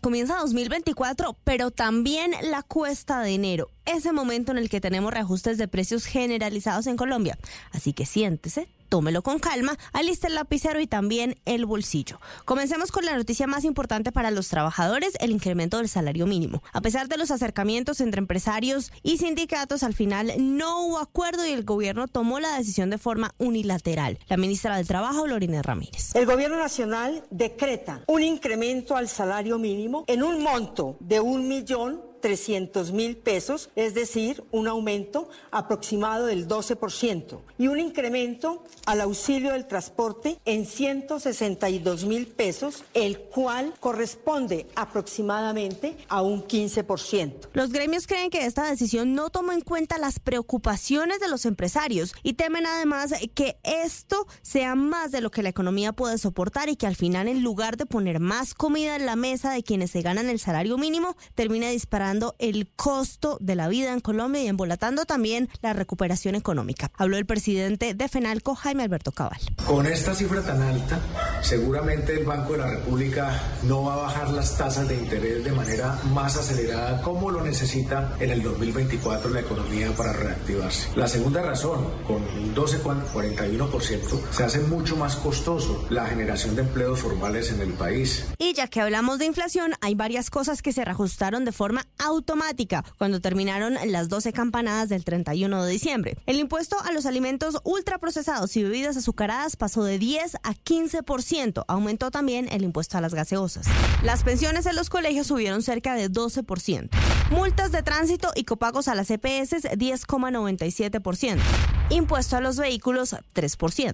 comienza 2024, pero también la cuesta de enero, ese momento en el que tenemos reajustes de precios generalizados en Colombia. Así que siéntese, tómelo con calma, aliste el lapicero y también el bolsillo. Comencemos con la noticia más importante para los trabajadores, el incremento del salario mínimo. A pesar de los acercamientos entre empresarios y sindicatos, al final no hubo acuerdo y el gobierno tomó la decisión de forma unilateral. La ministra del Trabajo, Lorena Ramírez. El gobierno nacional decreta un incremento al salario mínimo en un monto de un millón 300 mil pesos, es decir, un aumento aproximado del 12% y un incremento al auxilio del transporte en 162 mil pesos, el cual corresponde aproximadamente a un 15%. Los gremios creen que esta decisión no toma en cuenta las preocupaciones de los empresarios y temen además que esto sea más de lo que la economía puede soportar y que al final en lugar de poner más comida en la mesa de quienes se ganan el salario mínimo, termine disparando el costo de la vida en Colombia y embolatando también la recuperación económica. Habló el presidente de FENALCO, Jaime Alberto Cabal. Con esta cifra tan alta, seguramente el Banco de la República no va a bajar las tasas de interés de manera más acelerada como lo necesita en el 2024 la economía para reactivarse. La segunda razón, con un 12,41%, se hace mucho más costoso la generación de empleos formales en el país. Y ya que hablamos de inflación, hay varias cosas que se reajustaron de forma automática cuando terminaron las 12 campanadas del 31 de diciembre. El impuesto a los alimentos ultraprocesados y bebidas azucaradas pasó de 10 a 15%. Aumentó también el impuesto a las gaseosas. Las pensiones en los colegios subieron cerca de 12%. Multas de tránsito y copagos a las EPS 10,97%. Impuesto a los vehículos 3%.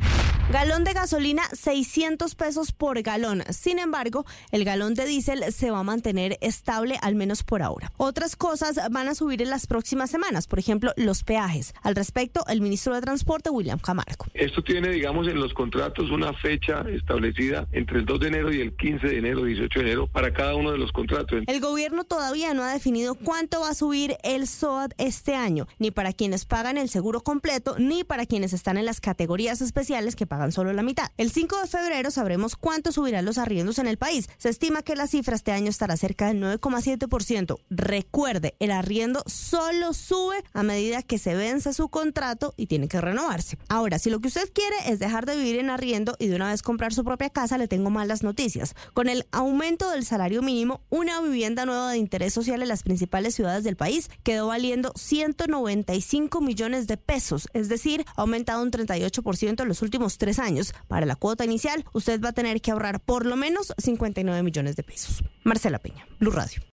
Galón de gasolina 600 pesos por galón. Sin embargo, el galón de diésel se va a mantener estable al menos por ahora. Otras cosas van a subir en las próximas semanas, por ejemplo, los peajes. Al respecto, el ministro de Transporte, William Camargo. Esto tiene, digamos, en los contratos una fecha establecida entre el 2 de enero y el 15 de enero, 18 de enero, para cada uno de los contratos. El gobierno todavía no ha definido cuánto va a subir el SOAT este año, ni para quienes pagan el seguro completo, ni para quienes están en las categorías especiales que pagan solo la mitad. El 5 de febrero sabremos cuánto subirán los arriendos en el país. Se estima que la cifra este año estará cerca del 9,7%. Recuerde, el arriendo solo sube a medida que se vence su contrato y tiene que renovarse. Ahora, si lo que usted quiere es dejar de vivir en arriendo y de una vez comprar su propia casa, le tengo malas noticias. Con el aumento del salario mínimo, una vivienda nueva de interés social en las principales ciudades del país quedó valiendo 195 millones de pesos, es decir, ha aumentado un 38% en los últimos tres años. Para la cuota inicial, usted va a tener que ahorrar por lo menos 59 millones de pesos. Marcela Peña, Blue Radio.